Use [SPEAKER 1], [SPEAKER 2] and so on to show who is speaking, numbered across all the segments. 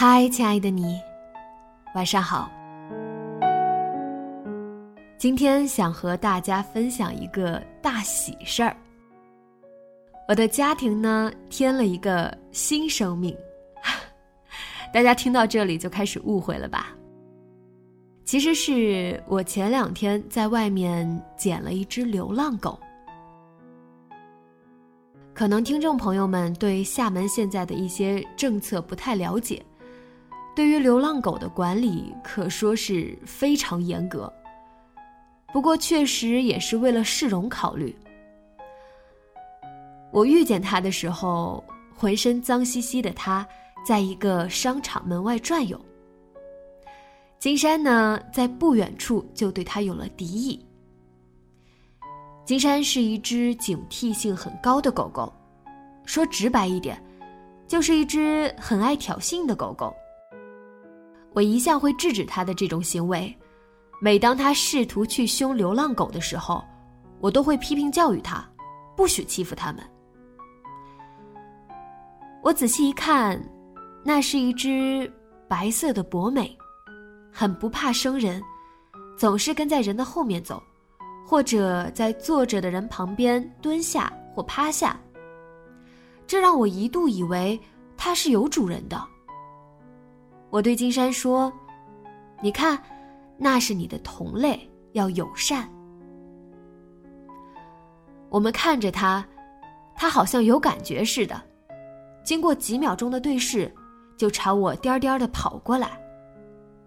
[SPEAKER 1] 嗨，亲爱的你，晚上好。今天想和大家分享一个大喜事儿。我的家庭呢，添了一个新生命。大家听到这里就开始误会了吧？其实是我前两天在外面捡了一只流浪狗。可能听众朋友们对厦门现在的一些政策不太了解。对于流浪狗的管理可说是非常严格，不过确实也是为了市容考虑。我遇见他的时候，浑身脏兮兮的他，在一个商场门外转悠。金山呢，在不远处就对他有了敌意。金山是一只警惕性很高的狗狗，说直白一点，就是一只很爱挑衅的狗狗。我一向会制止他的这种行为，每当他试图去凶流浪狗的时候，我都会批评教育他，不许欺负他们。我仔细一看，那是一只白色的博美，很不怕生人，总是跟在人的后面走，或者在坐着的人旁边蹲下或趴下，这让我一度以为它是有主人的。我对金山说：“你看，那是你的同类，要友善。”我们看着他，他好像有感觉似的。经过几秒钟的对视，就朝我颠颠的跑过来，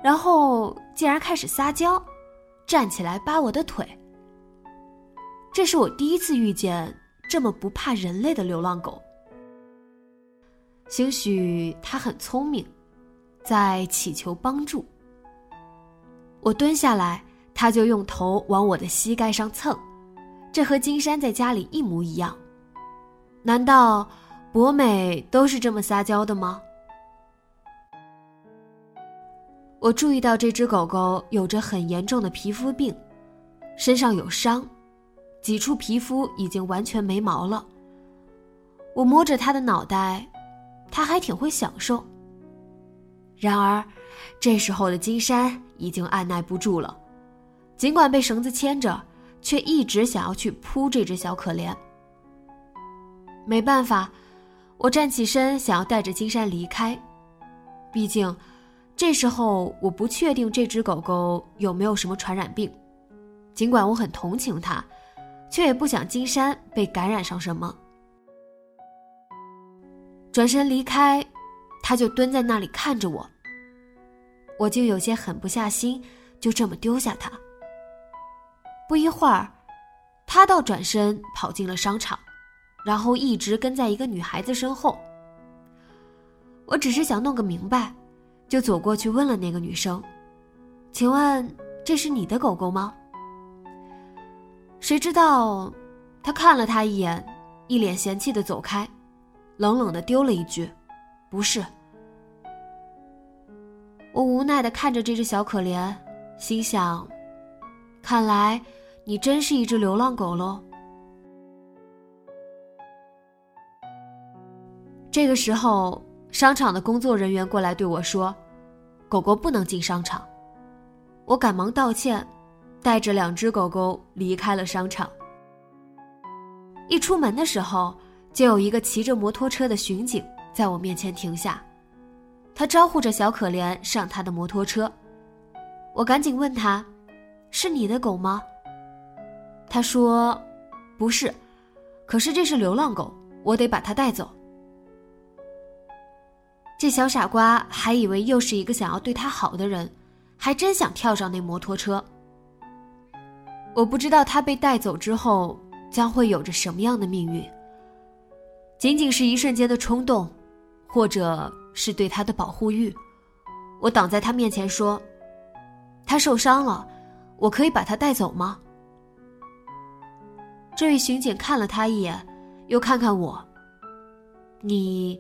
[SPEAKER 1] 然后竟然开始撒娇，站起来扒我的腿。这是我第一次遇见这么不怕人类的流浪狗。兴许它很聪明。在祈求帮助。我蹲下来，他就用头往我的膝盖上蹭，这和金山在家里一模一样。难道博美都是这么撒娇的吗？我注意到这只狗狗有着很严重的皮肤病，身上有伤，几处皮肤已经完全没毛了。我摸着它的脑袋，它还挺会享受。然而，这时候的金山已经按耐不住了，尽管被绳子牵着，却一直想要去扑这只小可怜。没办法，我站起身想要带着金山离开，毕竟这时候我不确定这只狗狗有没有什么传染病，尽管我很同情它，却也不想金山被感染上什么。转身离开。他就蹲在那里看着我，我就有些狠不下心，就这么丢下他。不一会儿，他倒转身跑进了商场，然后一直跟在一个女孩子身后。我只是想弄个明白，就走过去问了那个女生：“请问这是你的狗狗吗？”谁知道，他看了他一眼，一脸嫌弃的走开，冷冷的丢了一句。不是，我无奈的看着这只小可怜，心想：看来你真是一只流浪狗喽。这个时候，商场的工作人员过来对我说：“狗狗不能进商场。”我赶忙道歉，带着两只狗狗离开了商场。一出门的时候，就有一个骑着摩托车的巡警。在我面前停下，他招呼着小可怜上他的摩托车。我赶紧问他：“是你的狗吗？”他说：“不是，可是这是流浪狗，我得把它带走。”这小傻瓜还以为又是一个想要对他好的人，还真想跳上那摩托车。我不知道他被带走之后将会有着什么样的命运。仅仅是一瞬间的冲动，或者是对他的保护欲，我挡在他面前说：“他受伤了，我可以把他带走吗？”这位巡警看了他一眼，又看看我：“你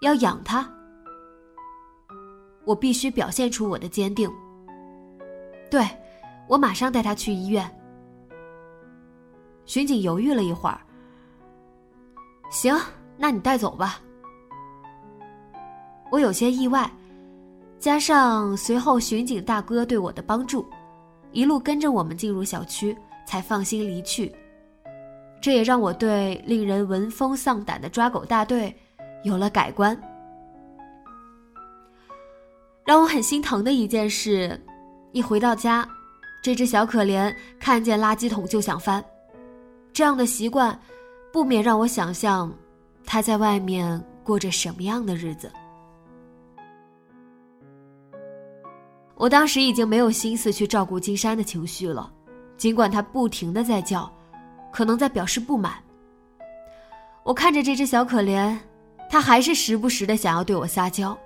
[SPEAKER 1] 要养他？”我必须表现出我的坚定。对，我马上带他去医院。巡警犹豫了一会儿。行，那你带走吧。我有些意外，加上随后巡警大哥对我的帮助，一路跟着我们进入小区，才放心离去。这也让我对令人闻风丧胆的抓狗大队有了改观。让我很心疼的一件事，一回到家，这只小可怜看见垃圾桶就想翻，这样的习惯，不免让我想象，他在外面过着什么样的日子。我当时已经没有心思去照顾金山的情绪了，尽管他不停的在叫，可能在表示不满。我看着这只小可怜，他还是时不时的想要对我撒娇。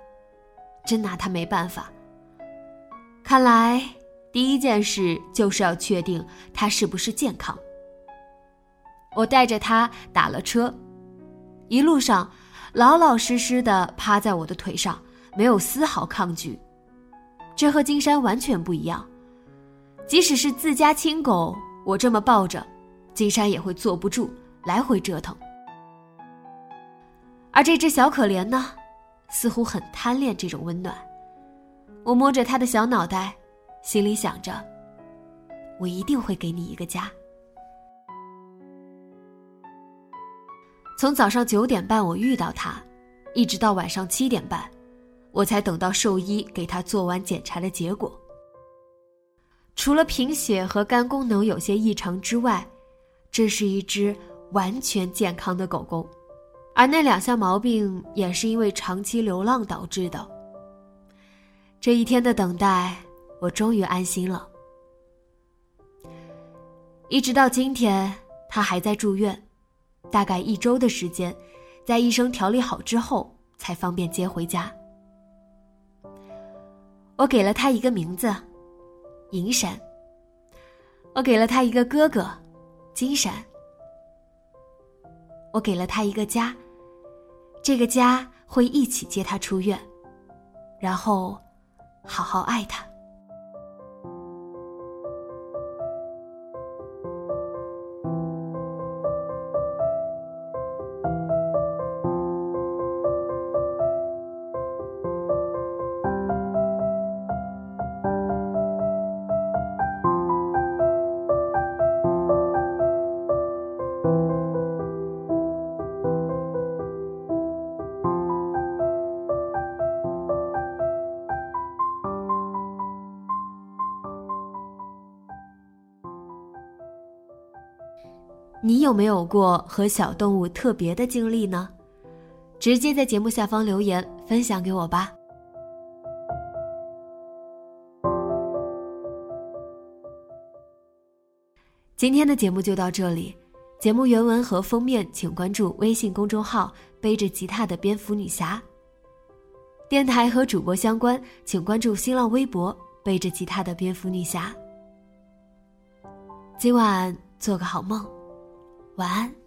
[SPEAKER 1] 真拿他没办法。看来第一件事就是要确定他是不是健康。我带着他打了车，一路上老老实实的趴在我的腿上，没有丝毫抗拒。这和金山完全不一样。即使是自家亲狗，我这么抱着，金山也会坐不住，来回折腾。而这只小可怜呢？似乎很贪恋这种温暖，我摸着他的小脑袋，心里想着：我一定会给你一个家。从早上九点半我遇到他，一直到晚上七点半，我才等到兽医给他做完检查的结果。除了贫血和肝功能有些异常之外，这是一只完全健康的狗狗。而那两项毛病也是因为长期流浪导致的。这一天的等待，我终于安心了。一直到今天，他还在住院，大概一周的时间，在医生调理好之后，才方便接回家。我给了他一个名字，银闪。我给了他一个哥哥，金闪。我给了他一个家。这个家会一起接他出院，然后好好爱他。你有没有过和小动物特别的经历呢？直接在节目下方留言分享给我吧。今天的节目就到这里，节目原文和封面请关注微信公众号“背着吉他的蝙蝠女侠”。电台和主播相关，请关注新浪微博“背着吉他的蝙蝠女侠”。今晚做个好梦。晚安。